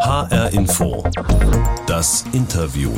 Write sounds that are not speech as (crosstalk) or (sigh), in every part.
HR Info. Das Interview.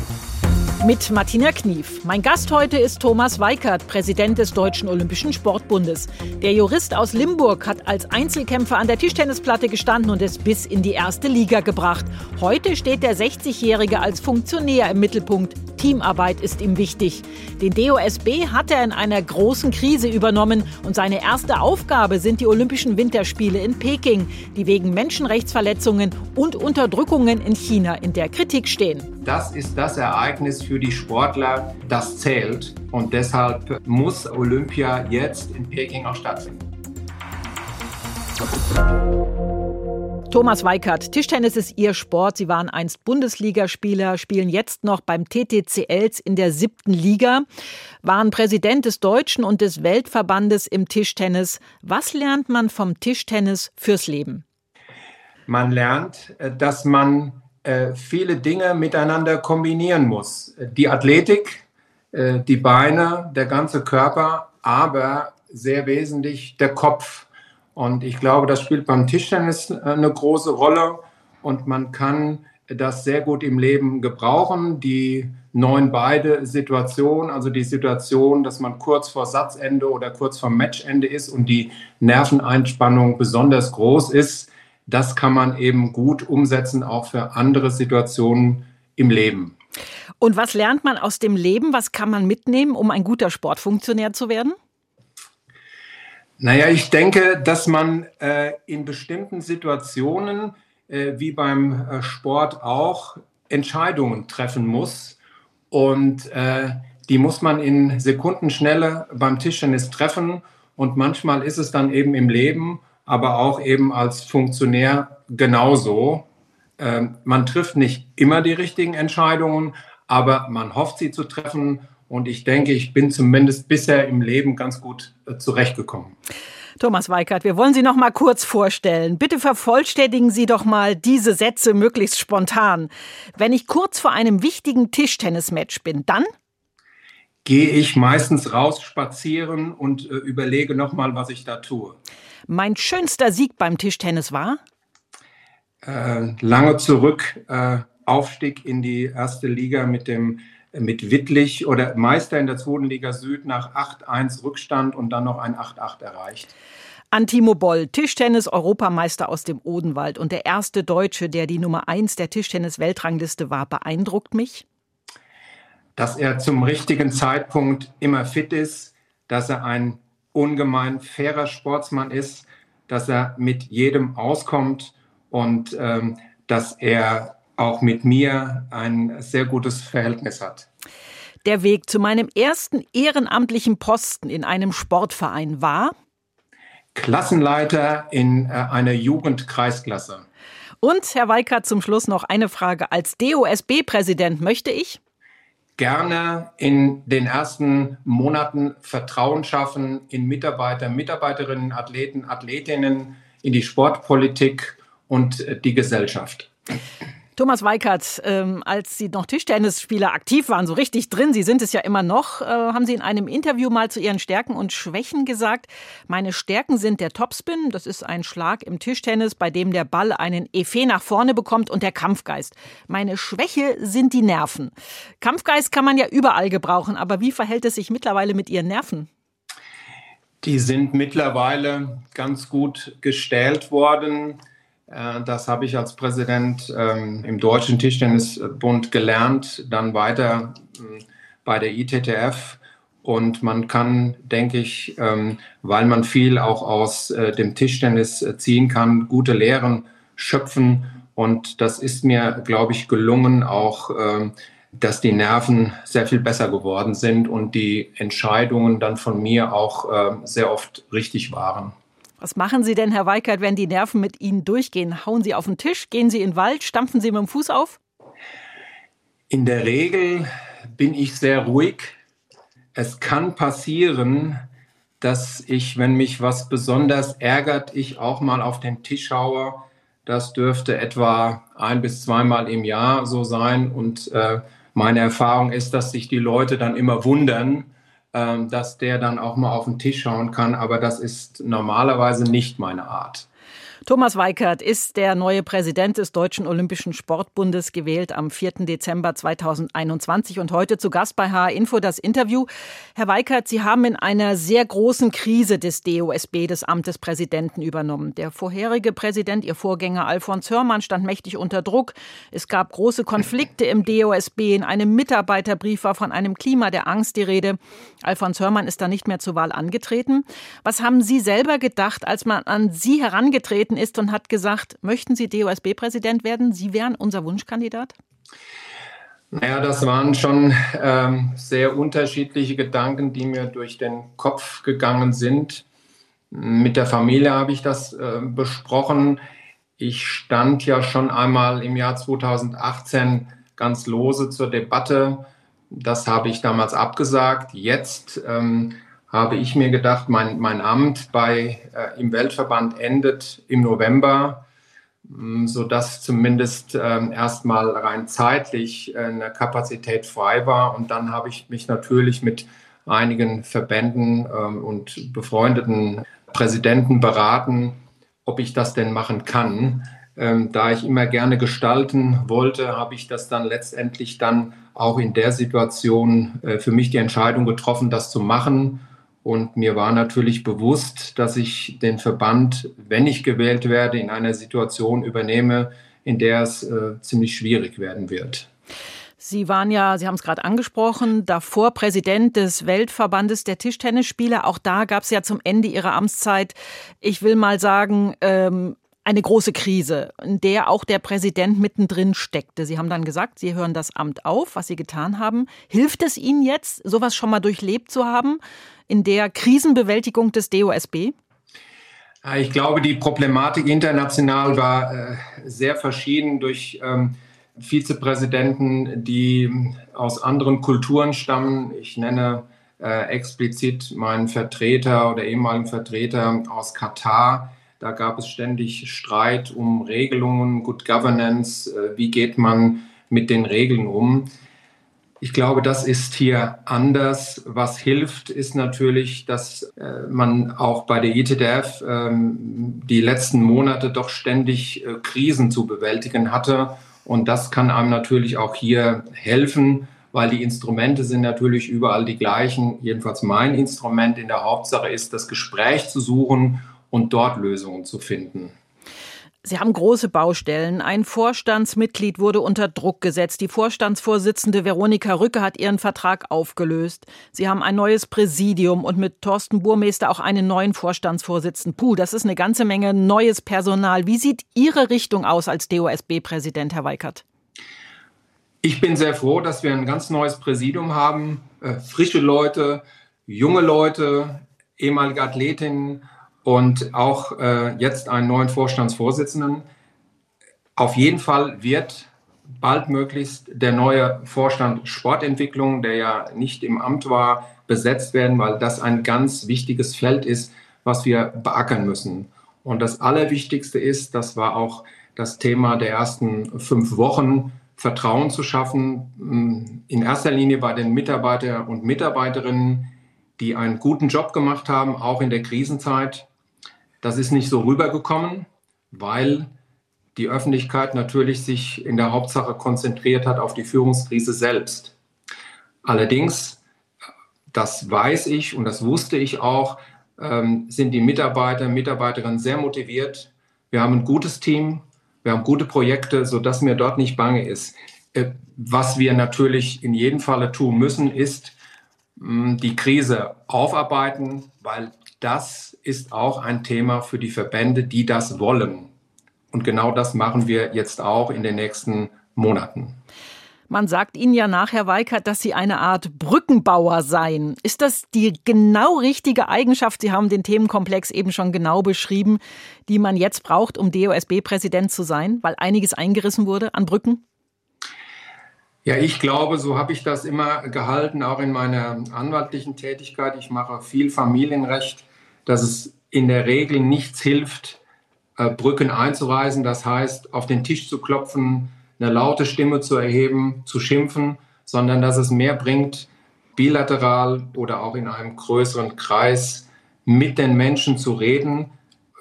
Mit Martina Knief. Mein Gast heute ist Thomas Weikert, Präsident des Deutschen Olympischen Sportbundes. Der Jurist aus Limburg hat als Einzelkämpfer an der Tischtennisplatte gestanden und es bis in die erste Liga gebracht. Heute steht der 60-Jährige als Funktionär im Mittelpunkt. Teamarbeit ist ihm wichtig. Den DOSB hat er in einer großen Krise übernommen und seine erste Aufgabe sind die Olympischen Winterspiele in Peking, die wegen Menschenrechtsverletzungen und Unterdrückungen in China in der Kritik stehen. Das ist das Ereignis für die Sportler, das zählt. Und deshalb muss Olympia jetzt in Peking auch stattfinden. Thomas Weikert, Tischtennis ist Ihr Sport. Sie waren einst Bundesligaspieler, spielen jetzt noch beim TTCLs in der siebten Liga, waren Präsident des Deutschen und des Weltverbandes im Tischtennis. Was lernt man vom Tischtennis fürs Leben? Man lernt, äh, dass man äh, viele Dinge miteinander kombinieren muss. Die Athletik, äh, die Beine, der ganze Körper, aber sehr wesentlich der Kopf. Und ich glaube, das spielt beim Tischtennis äh, eine große Rolle und man kann das sehr gut im Leben gebrauchen. Die neuen beide Situationen, also die Situation, dass man kurz vor Satzende oder kurz vor Matchende ist und die Nerveneinspannung besonders groß ist, das kann man eben gut umsetzen, auch für andere Situationen im Leben. Und was lernt man aus dem Leben? Was kann man mitnehmen, um ein guter Sportfunktionär zu werden? Naja, ich denke, dass man äh, in bestimmten Situationen, äh, wie beim äh, Sport auch, Entscheidungen treffen muss. Und äh, die muss man in Sekundenschnelle beim Tischtennis treffen. Und manchmal ist es dann eben im Leben aber auch eben als Funktionär genauso. Ähm, man trifft nicht immer die richtigen Entscheidungen, aber man hofft sie zu treffen. Und ich denke, ich bin zumindest bisher im Leben ganz gut äh, zurechtgekommen. Thomas Weikert, wir wollen Sie noch mal kurz vorstellen. Bitte vervollständigen Sie doch mal diese Sätze möglichst spontan. Wenn ich kurz vor einem wichtigen Tischtennismatch bin, dann gehe ich meistens raus spazieren und äh, überlege noch mal, was ich da tue. Mein schönster Sieg beim Tischtennis war? Äh, lange zurück, äh, Aufstieg in die erste Liga mit dem mit Wittlich oder Meister in der zweiten Liga Süd nach 8-1 Rückstand und dann noch ein 8-8 erreicht. Antimo Boll, Tischtennis-Europameister aus dem Odenwald und der erste Deutsche, der die Nummer 1 der Tischtennis-Weltrangliste war, beeindruckt mich? Dass er zum richtigen Zeitpunkt immer fit ist, dass er ein ungemein fairer Sportsmann ist, dass er mit jedem auskommt und ähm, dass er auch mit mir ein sehr gutes Verhältnis hat. Der Weg zu meinem ersten ehrenamtlichen Posten in einem Sportverein war? Klassenleiter in äh, einer Jugendkreisklasse. Und, Herr Weikert, zum Schluss noch eine Frage. Als DOSB-Präsident möchte ich? gerne in den ersten Monaten Vertrauen schaffen in Mitarbeiter, Mitarbeiterinnen, Athleten, Athletinnen, in die Sportpolitik und die Gesellschaft. Thomas Weikert, ähm, als Sie noch Tischtennisspieler aktiv waren, so richtig drin, Sie sind es ja immer noch, äh, haben Sie in einem Interview mal zu Ihren Stärken und Schwächen gesagt, meine Stärken sind der Topspin, das ist ein Schlag im Tischtennis, bei dem der Ball einen Effet nach vorne bekommt und der Kampfgeist. Meine Schwäche sind die Nerven. Kampfgeist kann man ja überall gebrauchen, aber wie verhält es sich mittlerweile mit Ihren Nerven? Die sind mittlerweile ganz gut gestellt worden. Äh, das habe ich als Präsident ähm, im Deutschen Tischtennisbund gelernt, dann weiter ähm, bei der ITTF. Und man kann, denke ich, ähm, weil man viel auch aus äh, dem Tischtennis äh, ziehen kann, gute Lehren schöpfen. Und das ist mir, glaube ich, gelungen, auch, dass die Nerven sehr viel besser geworden sind und die Entscheidungen dann von mir auch sehr oft richtig waren. Was machen Sie denn, Herr Weikert, wenn die Nerven mit Ihnen durchgehen? Hauen Sie auf den Tisch, gehen Sie in den Wald, stampfen Sie mit dem Fuß auf? In der Regel bin ich sehr ruhig. Es kann passieren, dass ich, wenn mich was besonders ärgert, ich auch mal auf den Tisch haue. Das dürfte etwa ein bis zweimal im Jahr so sein. Und äh, meine Erfahrung ist, dass sich die Leute dann immer wundern, dass der dann auch mal auf den Tisch schauen kann. Aber das ist normalerweise nicht meine Art. Thomas Weikert ist der neue Präsident des Deutschen Olympischen Sportbundes, gewählt am 4. Dezember 2021 und heute zu Gast bei HR Info das Interview. Herr Weikert, Sie haben in einer sehr großen Krise des DOSB des Amt des Präsidenten übernommen. Der vorherige Präsident, Ihr Vorgänger Alfons Hörmann, stand mächtig unter Druck. Es gab große Konflikte im DOSB. In einem Mitarbeiterbrief war von einem Klima der Angst die Rede. Alfons Hörmann ist da nicht mehr zur Wahl angetreten. Was haben Sie selber gedacht, als man an Sie herangetreten angetreten ist und hat gesagt, möchten Sie DOSB-Präsident werden? Sie wären unser Wunschkandidat? Naja, das waren schon ähm, sehr unterschiedliche Gedanken, die mir durch den Kopf gegangen sind. Mit der Familie habe ich das äh, besprochen. Ich stand ja schon einmal im Jahr 2018 ganz lose zur Debatte. Das habe ich damals abgesagt. Jetzt ähm, habe ich mir gedacht, mein, mein Amt bei, äh, im Weltverband endet im November, mm, sodass zumindest äh, erstmal rein zeitlich äh, eine Kapazität frei war. Und dann habe ich mich natürlich mit einigen Verbänden ähm, und befreundeten Präsidenten beraten, ob ich das denn machen kann. Ähm, da ich immer gerne gestalten wollte, habe ich das dann letztendlich dann auch in der Situation äh, für mich die Entscheidung getroffen, das zu machen und mir war natürlich bewusst, dass ich den Verband, wenn ich gewählt werde, in einer Situation übernehme, in der es äh, ziemlich schwierig werden wird. Sie waren ja, Sie haben es gerade angesprochen, davor Präsident des Weltverbandes der Tischtennisspieler. Auch da gab es ja zum Ende Ihrer Amtszeit, ich will mal sagen, ähm, eine große Krise, in der auch der Präsident mittendrin steckte. Sie haben dann gesagt, Sie hören das Amt auf, was Sie getan haben. Hilft es Ihnen jetzt, sowas schon mal durchlebt zu haben in der Krisenbewältigung des DOSB? Ich glaube, die Problematik international war äh, sehr verschieden durch ähm, Vizepräsidenten, die aus anderen Kulturen stammen. Ich nenne äh, explizit meinen Vertreter oder ehemaligen Vertreter aus Katar, da gab es ständig Streit um Regelungen, Good Governance, äh, wie geht man mit den Regeln um. Ich glaube, das ist hier anders. Was hilft, ist natürlich, dass äh, man auch bei der ITDF ähm, die letzten Monate doch ständig äh, Krisen zu bewältigen hatte. Und das kann einem natürlich auch hier helfen, weil die Instrumente sind natürlich überall die gleichen. Jedenfalls mein Instrument in der Hauptsache ist, das Gespräch zu suchen und dort Lösungen zu finden. Sie haben große Baustellen. Ein Vorstandsmitglied wurde unter Druck gesetzt. Die Vorstandsvorsitzende Veronika Rücke hat ihren Vertrag aufgelöst. Sie haben ein neues Präsidium und mit Thorsten Burmeister auch einen neuen Vorstandsvorsitzenden. Puh, das ist eine ganze Menge neues Personal. Wie sieht Ihre Richtung aus als DOSB-Präsident, Herr Weikert? Ich bin sehr froh, dass wir ein ganz neues Präsidium haben. Äh, frische Leute, junge Leute, ehemalige Athletinnen und auch äh, jetzt einen neuen Vorstandsvorsitzenden. Auf jeden Fall wird baldmöglichst der neue Vorstand Sportentwicklung, der ja nicht im Amt war, besetzt werden, weil das ein ganz wichtiges Feld ist, was wir beackern müssen. Und das Allerwichtigste ist, das war auch das Thema der ersten fünf Wochen, Vertrauen zu schaffen, in erster Linie bei den Mitarbeiter und Mitarbeiterinnen, die einen guten Job gemacht haben, auch in der Krisenzeit, das ist nicht so rübergekommen, weil die Öffentlichkeit natürlich sich in der Hauptsache konzentriert hat auf die Führungskrise selbst. Allerdings, das weiß ich und das wusste ich auch, ähm, sind die Mitarbeiter, Mitarbeiterinnen sehr motiviert. Wir haben ein gutes Team, wir haben gute Projekte, sodass mir dort nicht bange ist. Äh, was wir natürlich in jedem Falle tun müssen, ist die Krise aufarbeiten, weil das ist auch ein Thema für die Verbände, die das wollen. Und genau das machen wir jetzt auch in den nächsten Monaten. Man sagt Ihnen ja nachher, Weikert, dass Sie eine Art Brückenbauer seien. Ist das die genau richtige Eigenschaft? Sie haben den Themenkomplex eben schon genau beschrieben, die man jetzt braucht, um DOSB-Präsident zu sein, weil einiges eingerissen wurde an Brücken? Ja, ich glaube, so habe ich das immer gehalten, auch in meiner anwaltlichen Tätigkeit. Ich mache viel Familienrecht dass es in der Regel nichts hilft, äh, Brücken einzureisen. Das heißt, auf den Tisch zu klopfen, eine laute Stimme zu erheben, zu schimpfen, sondern dass es mehr bringt, bilateral oder auch in einem größeren Kreis mit den Menschen zu reden,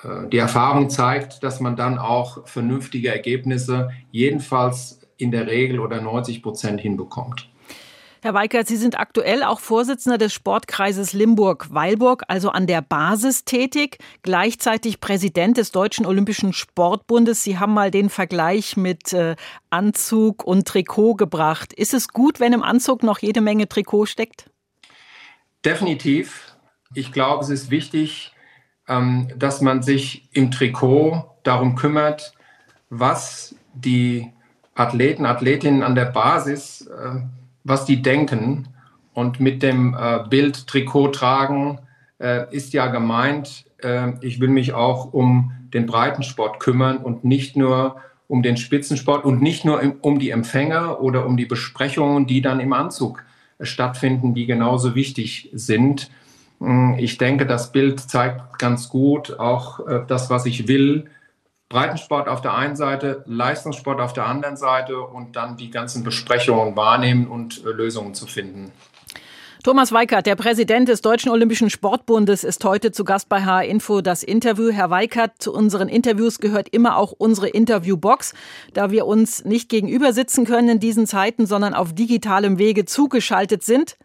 äh, die Erfahrung zeigt, dass man dann auch vernünftige Ergebnisse jedenfalls in der Regel oder 90 Prozent hinbekommt. Herr Weikert, Sie sind aktuell auch Vorsitzender des Sportkreises Limburg-Weilburg, also an der Basis tätig, gleichzeitig Präsident des Deutschen Olympischen Sportbundes. Sie haben mal den Vergleich mit äh, Anzug und Trikot gebracht. Ist es gut, wenn im Anzug noch jede Menge Trikot steckt? Definitiv. Ich glaube, es ist wichtig, ähm, dass man sich im Trikot darum kümmert, was die Athleten, Athletinnen an der Basis äh, was die denken. Und mit dem äh, Bild Trikot tragen äh, ist ja gemeint, äh, ich will mich auch um den Breitensport kümmern und nicht nur um den Spitzensport und nicht nur im, um die Empfänger oder um die Besprechungen, die dann im Anzug stattfinden, die genauso wichtig sind. Hm, ich denke, das Bild zeigt ganz gut auch äh, das, was ich will, Breitensport auf der einen Seite, Leistungssport auf der anderen Seite und dann die ganzen Besprechungen wahrnehmen und äh, Lösungen zu finden. Thomas Weikert, der Präsident des Deutschen Olympischen Sportbundes, ist heute zu Gast bei HR Info das Interview. Herr Weikert, zu unseren Interviews gehört immer auch unsere Interviewbox. Da wir uns nicht gegenüber sitzen können in diesen Zeiten, sondern auf digitalem Wege zugeschaltet sind,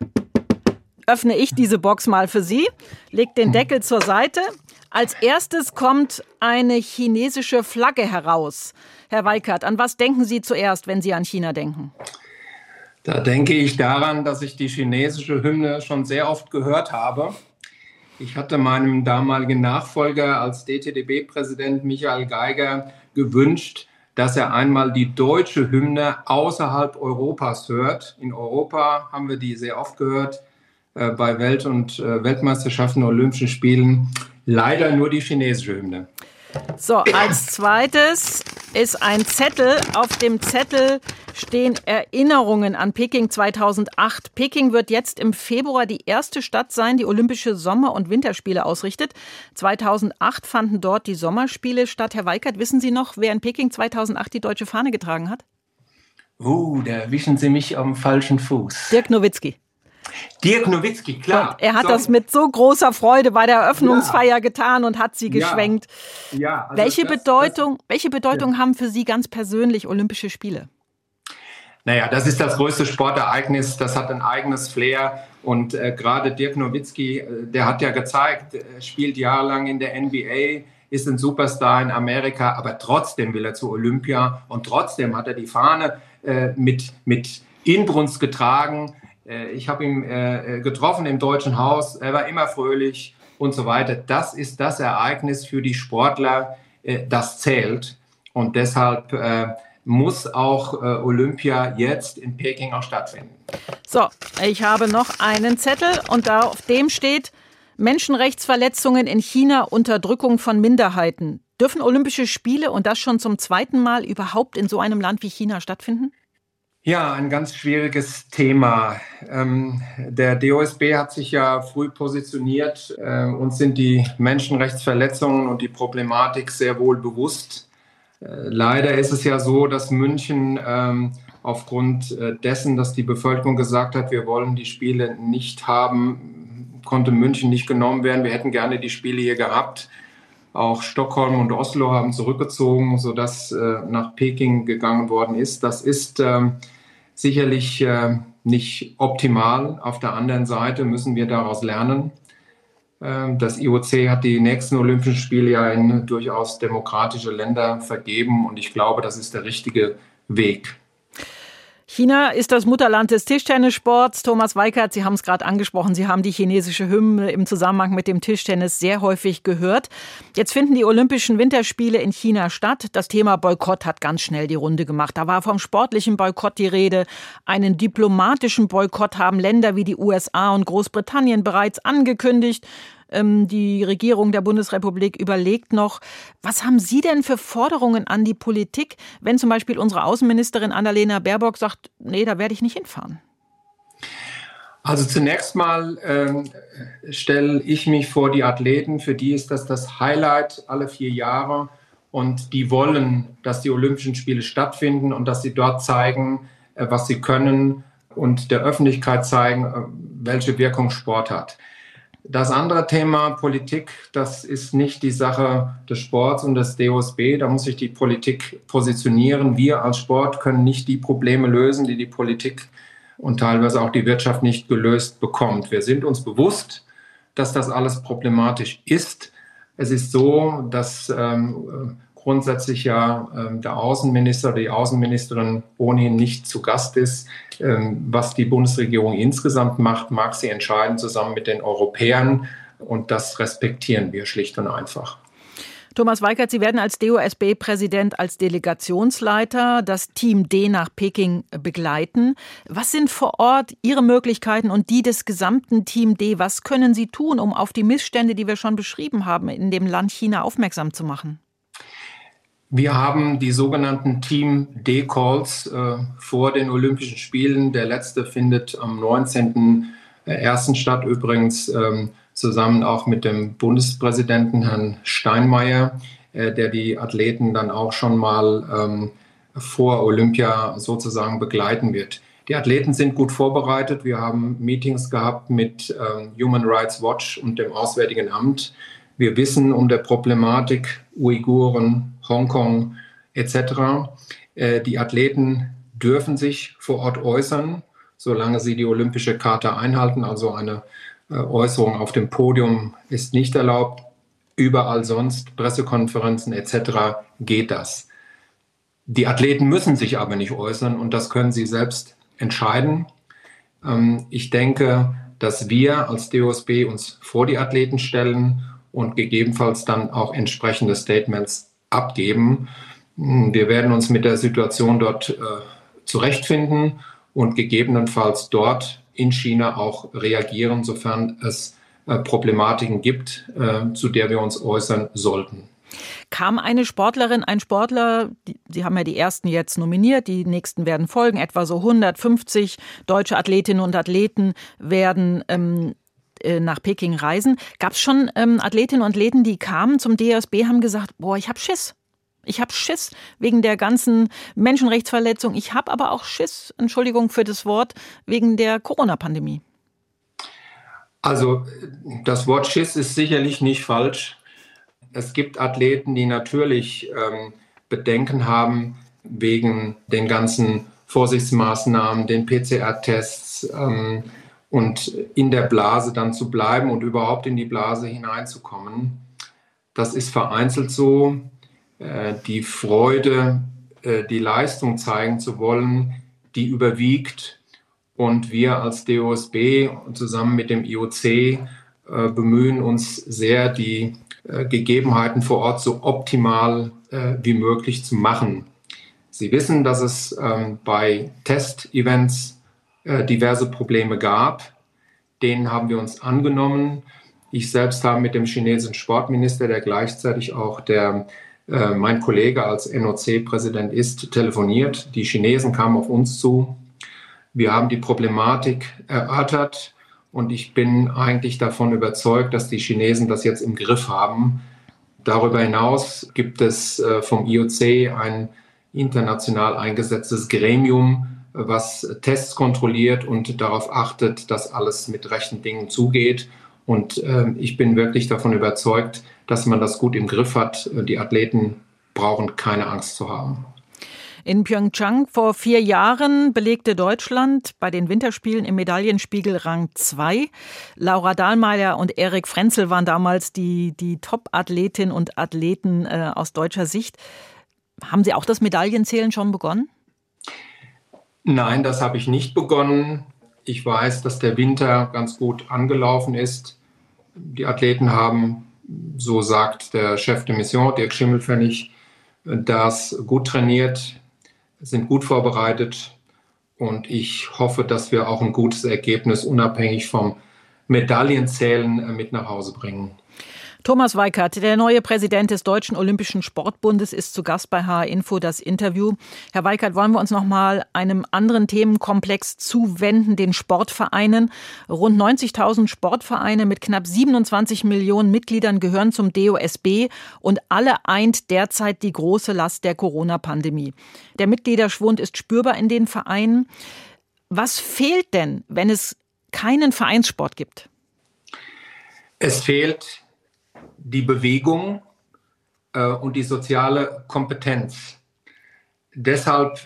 öffne ich diese Box mal für Sie, leg den Deckel zur Seite als erstes kommt eine chinesische Flagge heraus. Herr Weikert, an was denken Sie zuerst, wenn Sie an China denken? Da denke ich daran, dass ich die chinesische Hymne schon sehr oft gehört habe. Ich hatte meinem damaligen Nachfolger als DTDB-Präsident Michael Geiger gewünscht, dass er einmal die deutsche Hymne außerhalb Europas hört. In Europa haben wir die sehr oft gehört, äh, bei Welt- und äh, Weltmeisterschaften, Olympischen Spielen. Leider nur die chinesische Hymne. So, als zweites ist ein Zettel. Auf dem Zettel stehen Erinnerungen an Peking 2008. Peking wird jetzt im Februar die erste Stadt sein, die Olympische Sommer- und Winterspiele ausrichtet. 2008 fanden dort die Sommerspiele statt. Herr Weikert, wissen Sie noch, wer in Peking 2008 die deutsche Fahne getragen hat? Oh, da erwischen Sie mich am falschen Fuß. Dirk Nowitzki. Dirk Nowitzki, klar. Und er hat so. das mit so großer Freude bei der Eröffnungsfeier ja. getan und hat sie geschwenkt. Ja. ja also welche, das, Bedeutung, das, welche Bedeutung ja. haben für Sie ganz persönlich Olympische Spiele? Naja, das ist das größte Sportereignis, das hat ein eigenes Flair. Und äh, gerade Dirk Nowitzki, äh, der hat ja gezeigt, er spielt jahrelang in der NBA, ist ein Superstar in Amerika, aber trotzdem will er zu Olympia und trotzdem hat er die Fahne äh, mit, mit Inbrunst getragen. Äh, ich habe ihn äh, getroffen im Deutschen Haus, er war immer fröhlich und so weiter. Das ist das Ereignis für die Sportler, äh, das zählt. Und deshalb muss auch Olympia jetzt in Peking auch stattfinden. So, ich habe noch einen Zettel und da auf dem steht Menschenrechtsverletzungen in China, Unterdrückung von Minderheiten. Dürfen Olympische Spiele und das schon zum zweiten Mal überhaupt in so einem Land wie China stattfinden? Ja, ein ganz schwieriges Thema. Ähm, der DOSB hat sich ja früh positioniert. Äh, uns sind die Menschenrechtsverletzungen und die Problematik sehr wohl bewusst. Äh, leider ist es ja so, dass München ähm, aufgrund äh, dessen, dass die Bevölkerung gesagt hat, wir wollen die Spiele nicht haben, konnte München nicht genommen werden. Wir hätten gerne die Spiele hier gehabt. Auch Stockholm und Oslo haben zurückgezogen, sodass äh, nach Peking gegangen worden ist. Das ist ähm, sicherlich äh, nicht optimal. Auf der anderen Seite müssen wir daraus lernen. Ähm, das IOC hat die nächsten Olympischen Spiele ja in durchaus demokratische Länder vergeben und ich glaube, das ist der richtige Weg. China ist das Mutterland des Tischtennissports. Thomas Weikert, Sie haben es gerade angesprochen, Sie haben die chinesische Hymne im Zusammenhang mit dem Tischtennis sehr häufig gehört. Jetzt finden die Olympischen Winterspiele in China statt. Das Thema Boykott hat ganz schnell die Runde gemacht. Da war vom sportlichen Boykott die Rede. Einen diplomatischen Boykott haben Länder wie die USA und Großbritannien bereits angekündigt. Ähm, die Regierung der Bundesrepublik überlegt noch, was haben Sie denn für Forderungen an die Politik, wenn zum Beispiel unsere Außenministerin Annalena Baerbock sagt, nee, da werde ich nicht hinfahren? Also zunächst mal ähm, stelle ich mich vor die Athleten, für die ist das das Highlight alle vier Jahre und die wollen, dass die Olympischen Spiele stattfinden und dass sie dort zeigen, äh, was sie können und der Öffentlichkeit zeigen, äh, welche Wirkung Sport hat. Das andere Thema Politik, das ist nicht die Sache des Sports und des DOSB. Da muss sich die Politik positionieren. Wir als Sport können nicht die Probleme lösen, die die Politik und teilweise auch die Wirtschaft nicht gelöst bekommt. Wir sind uns bewusst, dass das alles problematisch ist. Es ist so, dass ähm, grundsätzlich ja ähm, der Außenminister, die Außenministerin ohnehin nicht zu Gast ist. Ähm, was die Bundesregierung insgesamt macht, mag sie entscheiden zusammen mit den Europäern. Und das respektieren wir schlicht und einfach. Thomas Weikert, Sie werden als DOSB-Präsident, als Delegationsleiter das Team D nach Peking begleiten. Was sind vor Ort Ihre Möglichkeiten und die des gesamten Team D? Was können Sie tun, um auf die Missstände, die wir schon beschrieben haben, in dem Land China aufmerksam zu machen? Wir haben die sogenannten Team D-Calls äh, vor den Olympischen Spielen. Der letzte findet am 19.01. statt, übrigens ähm, zusammen auch mit dem Bundespräsidenten Herrn Steinmeier, äh, der die Athleten dann auch schon mal ähm, vor Olympia sozusagen begleiten wird. Die Athleten sind gut vorbereitet. Wir haben Meetings gehabt mit ähm, Human Rights Watch und dem Auswärtigen Amt. Wir wissen um der Problematik Uiguren, Hongkong etc. Äh, die Athleten dürfen sich vor Ort äußern, solange sie die olympische Charta einhalten. Also eine äh, Äußerung auf dem Podium ist nicht erlaubt. Überall sonst, Pressekonferenzen etc. geht das. Die Athleten müssen sich aber nicht äußern und das können sie selbst entscheiden. Ähm, ich denke, dass wir als DOSB uns vor die Athleten stellen und gegebenenfalls dann auch entsprechende Statements abgeben. Wir werden uns mit der Situation dort äh, zurechtfinden und gegebenenfalls dort in China auch reagieren, sofern es äh, Problematiken gibt, äh, zu der wir uns äußern sollten. Kam eine Sportlerin, ein Sportler, die, Sie haben ja die ersten jetzt nominiert, die nächsten werden folgen, etwa so 150 deutsche Athletinnen und Athleten werden ähm, äh, nach Peking reisen. Gab es schon ähm, Athletinnen und Athleten, die kamen zum DSB, haben gesagt, boah, ich habe Schiss. Ich habe Schiss wegen der ganzen Menschenrechtsverletzung. Ich habe aber auch Schiss, Entschuldigung für das Wort, wegen der Corona-Pandemie. Also das Wort Schiss ist sicherlich nicht falsch. Es gibt Athleten, die natürlich ähm, Bedenken haben wegen den ganzen Vorsichtsmaßnahmen, den PCR-Tests ähm, und in der Blase dann zu bleiben und überhaupt in die Blase hineinzukommen. Das ist vereinzelt so. Äh, die Freude, äh, die Leistung zeigen zu wollen, die überwiegt. Und wir als DOSB zusammen mit dem IOC äh, bemühen uns sehr, die Gegebenheiten vor Ort so optimal wie möglich zu machen. Sie wissen, dass es ähm, bei Testevents diverse Probleme gab. Denen haben wir uns angenommen. Ich selbst habe mit dem chinesischen Sportminister, der gleichzeitig auch der äh, mein Kollege als NOC-Präsident ist, telefoniert. Die Chinesen kamen auf uns zu. Wir haben die Problematik erörtert und ich bin eigentlich davon überzeugt, dass die Chinesen das jetzt im Griff haben. Darüber hinaus gibt es äh, vom IOC ein international eingesetztes Gremium, was Tests kontrolliert und darauf achtet, dass alles mit rechten Dingen zugeht. Und äh, ich bin wirklich davon überzeugt, dass man das gut im Griff hat. Die Athleten brauchen keine Angst zu haben. In Pyeongchang vor vier Jahren belegte Deutschland bei den Winterspielen im Medaillenspiegel Rang 2. Laura Dahlmeier und Erik Frenzel waren damals die, die Top-Athletinnen und Athleten äh, aus deutscher Sicht. Haben Sie auch das Medaillenzählen schon begonnen? Nein, das habe ich nicht begonnen. Ich weiß, dass der Winter ganz gut angelaufen ist. Die Athleten haben, so sagt der Chef de Mission, Dirk Schimmelfennig, das gut trainiert, sind gut vorbereitet und ich hoffe, dass wir auch ein gutes Ergebnis unabhängig vom Medaillenzählen mit nach Hause bringen. Thomas Weikert, der neue Präsident des Deutschen Olympischen Sportbundes, ist zu Gast bei HR Info das Interview. Herr Weikert, wollen wir uns noch mal einem anderen Themenkomplex zuwenden, den Sportvereinen. Rund 90.000 Sportvereine mit knapp 27 Millionen Mitgliedern gehören zum DOSB und alle eint derzeit die große Last der Corona-Pandemie. Der Mitgliederschwund ist spürbar in den Vereinen. Was fehlt denn, wenn es keinen Vereinssport gibt? Es fehlt die Bewegung äh, und die soziale Kompetenz. Deshalb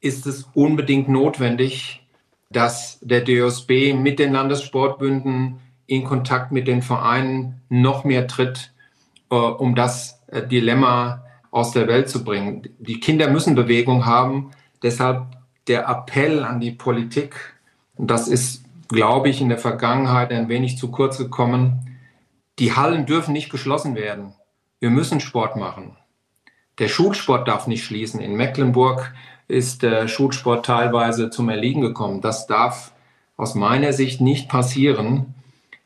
ist es unbedingt notwendig, dass der DOSB mit den Landessportbünden in Kontakt mit den Vereinen noch mehr tritt, äh, um das äh, Dilemma aus der Welt zu bringen. Die Kinder müssen Bewegung haben. Deshalb der Appell an die Politik, und das ist, glaube ich, in der Vergangenheit ein wenig zu kurz gekommen, die Hallen dürfen nicht geschlossen werden. Wir müssen Sport machen. Der Schulsport darf nicht schließen. In Mecklenburg ist der Schulsport teilweise zum Erliegen gekommen. Das darf aus meiner Sicht nicht passieren.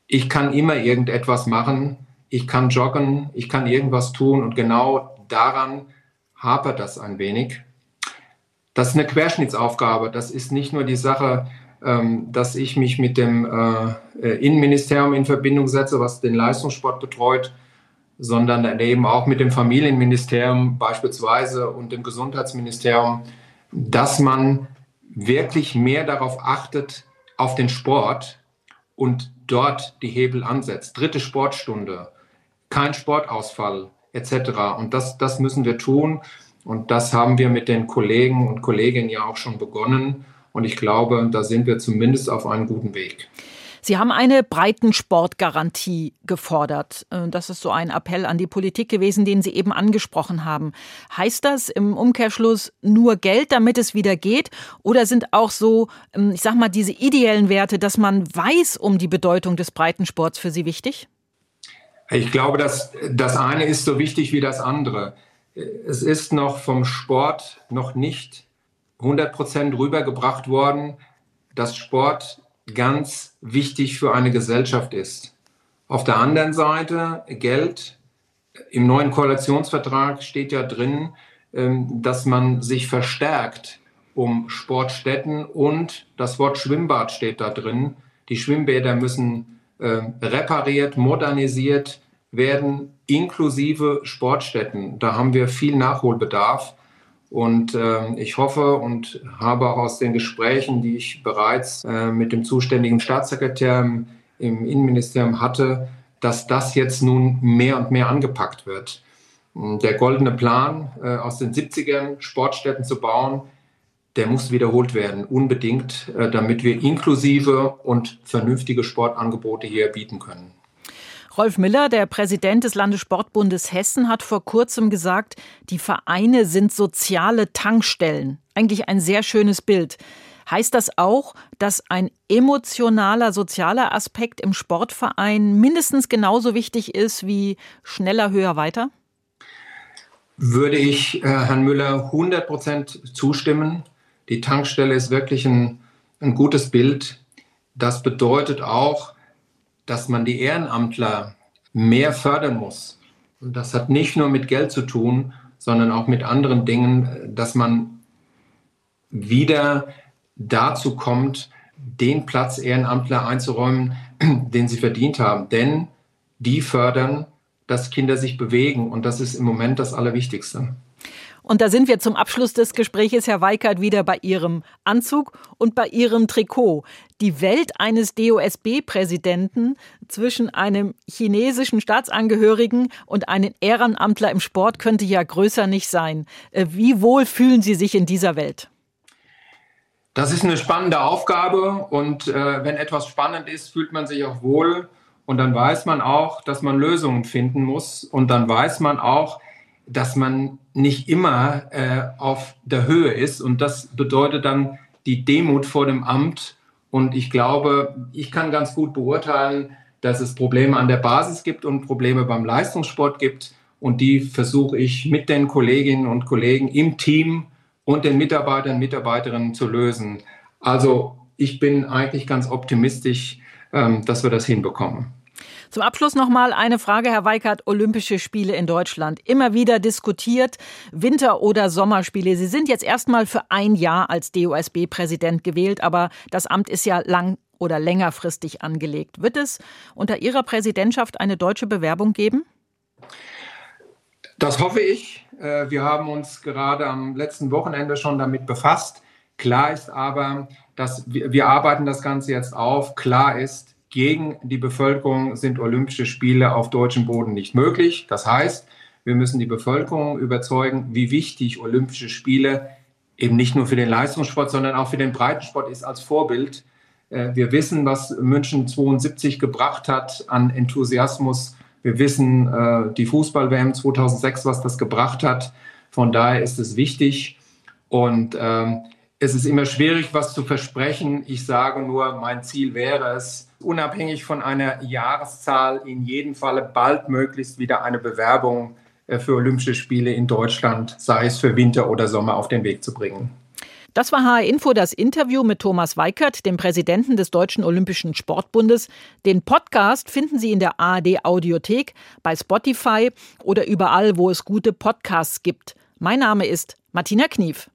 Ich kann immer irgendetwas machen. Ich kann joggen, ich kann irgendwas tun und genau daran hapert das ein wenig. Das ist eine Querschnittsaufgabe. Das ist nicht nur die Sache, dass ich mich mit dem äh, äh, Innenministerium in Verbindung setze, was den Leistungssport betreut, sondern eben auch mit dem Familienministerium beispielsweise und dem Gesundheitsministerium, dass man wirklich mehr darauf achtet, auf den Sport und dort die Hebel ansetzt. Dritte Sportstunde, kein Sportausfall etc. Und das, das müssen wir tun. Und das haben wir mit den Kollegen und Kolleginnen ja auch schon begonnen. Und ich glaube, da sind wir zumindest auf einem guten Weg. Sie haben eine Breitensportgarantie gefordert. Äh, das ist so ein Appell an die Politik gewesen, den Sie eben angesprochen haben. Heißt das im Umkehrschluss nur Geld, damit es wieder geht? Oder sind auch so, ähm, ich sag mal, diese ideellen Werte, dass man weiß um die Bedeutung des Breitensports für Sie wichtig? Ich glaube, dass das eine ist so wichtig wie das andere. Es ist noch vom Sport noch nicht 100 Prozent rübergebracht worden, dass Sport ganz wichtig für eine Gesellschaft ist. Auf der anderen Seite Geld. Im neuen Koalitionsvertrag steht ja drin, ähm, dass man sich verstärkt um Sportstätten und das Wort Schwimmbad steht da drin. Die Schwimmbäder müssen ähm, repariert, modernisiert werden, inklusive Sportstätten. Da haben wir viel Nachholbedarf. Und äh, ich hoffe und habe auch aus den Gesprächen, die ich bereits äh, mit dem zuständigen Staatssekretär im, im, Innenministerium hatte, dass das jetzt nun mehr und mehr angepackt wird. Der goldene Plan, äh, aus den 70ern Sportstätten zu bauen, der muss wiederholt werden, unbedingt, äh, damit wir inklusive und vernünftige Sportangebote hier bieten können. Rolf Miller, der Präsident des Landessportbundes Hessen, hat vor kurzem gesagt, die Vereine sind soziale Tankstellen. Eigentlich ein sehr schönes Bild. Heißt das auch, dass ein emotionaler, sozialer Aspekt im Sportverein mindestens genauso wichtig ist wie schneller, höher, weiter? Würde ich äh, Herrn Müller 100 Prozent zustimmen. Die Tankstelle ist wirklich ein, ein gutes Bild. Das bedeutet auch, dass man die Ehrenamtler mehr fördern muss. Und das hat nicht nur mit Geld zu tun, sondern auch mit anderen Dingen, dass man wieder dazu kommt, den Platz Ehrenamtler einzuräumen, (clears throat) den sie verdient haben. Denn die fördern, dass Kinder sich bewegen. Und das ist im Moment das Allerwichtigste. Und da sind wir zum Abschluss des Gespräches, Herr Weikert, wieder bei Ihrem Anzug und bei Ihrem Trikot. Die Welt eines DOSB-Präsidenten zwischen einem chinesischen Staatsangehörigen und einem Ehrenamtler im Sport könnte ja größer nicht sein. Äh, wie wohl fühlen Sie sich in dieser Welt? Das ist eine spannende Aufgabe und äh, wenn etwas spannend ist, fühlt man sich auch wohl und dann weiß man auch, dass man Lösungen finden muss und dann weiß man auch, dass man nicht immer äh, auf der Höhe ist. Und das bedeutet dann die Demut vor dem Amt. Und ich glaube, ich kann ganz gut beurteilen, dass es Probleme an der Basis gibt und Probleme beim Leistungssport gibt. Und die versuche ich mit den Kolleginnen und Kollegen im Team und den Mitarbeitern und Mitarbeiterinnen zu lösen. Also ich bin eigentlich ganz optimistisch, ähm, dass wir das hinbekommen. Zum Abschluss noch mal eine Frage, Herr Weikert. Olympische Spiele in Deutschland. Immer wieder diskutiert. Winter- oder Sommerspiele. Sie sind jetzt erstmal für ein Jahr als DOSB-Präsident gewählt, aber das Amt ist ja lang oder längerfristig angelegt. Wird es unter Ihrer Präsidentschaft eine deutsche Bewerbung geben? Das hoffe ich. Äh, wir haben uns gerade am letzten Wochenende schon damit befasst. Klar ist aber, dass wir, wir arbeiten das Ganze jetzt auf. Klar ist, gegen die Bevölkerung sind Olympische Spiele auf deutschem Boden nicht möglich. Das heißt, wir müssen die Bevölkerung überzeugen, wie wichtig Olympische Spiele eben nicht nur für den Leistungssport, sondern auch für den Breitensport ist als Vorbild. Äh, wir wissen, was München 72 gebracht hat an Enthusiasmus. Wir wissen, äh, die Fußball-WM 2006, was das gebracht hat. Von daher ist es wichtig. Und ähm, es ist immer schwierig, was zu versprechen. Ich sage nur, mein Ziel wäre es, unabhängig von einer Jahreszahl in jedem Falle baldmöglichst wieder eine Bewerbung äh, für Olympische Spiele in Deutschland, sei es für Winter oder Sommer, auf den Weg zu bringen. Das war HR Info, das Interview mit Thomas Weikert, dem Präsidenten des Deutschen Olympischen Sportbundes. Den Podcast finden Sie in der ARD Audiothek, bei Spotify oder überall, wo es gute Podcasts gibt. Mein Name ist Martina Knief.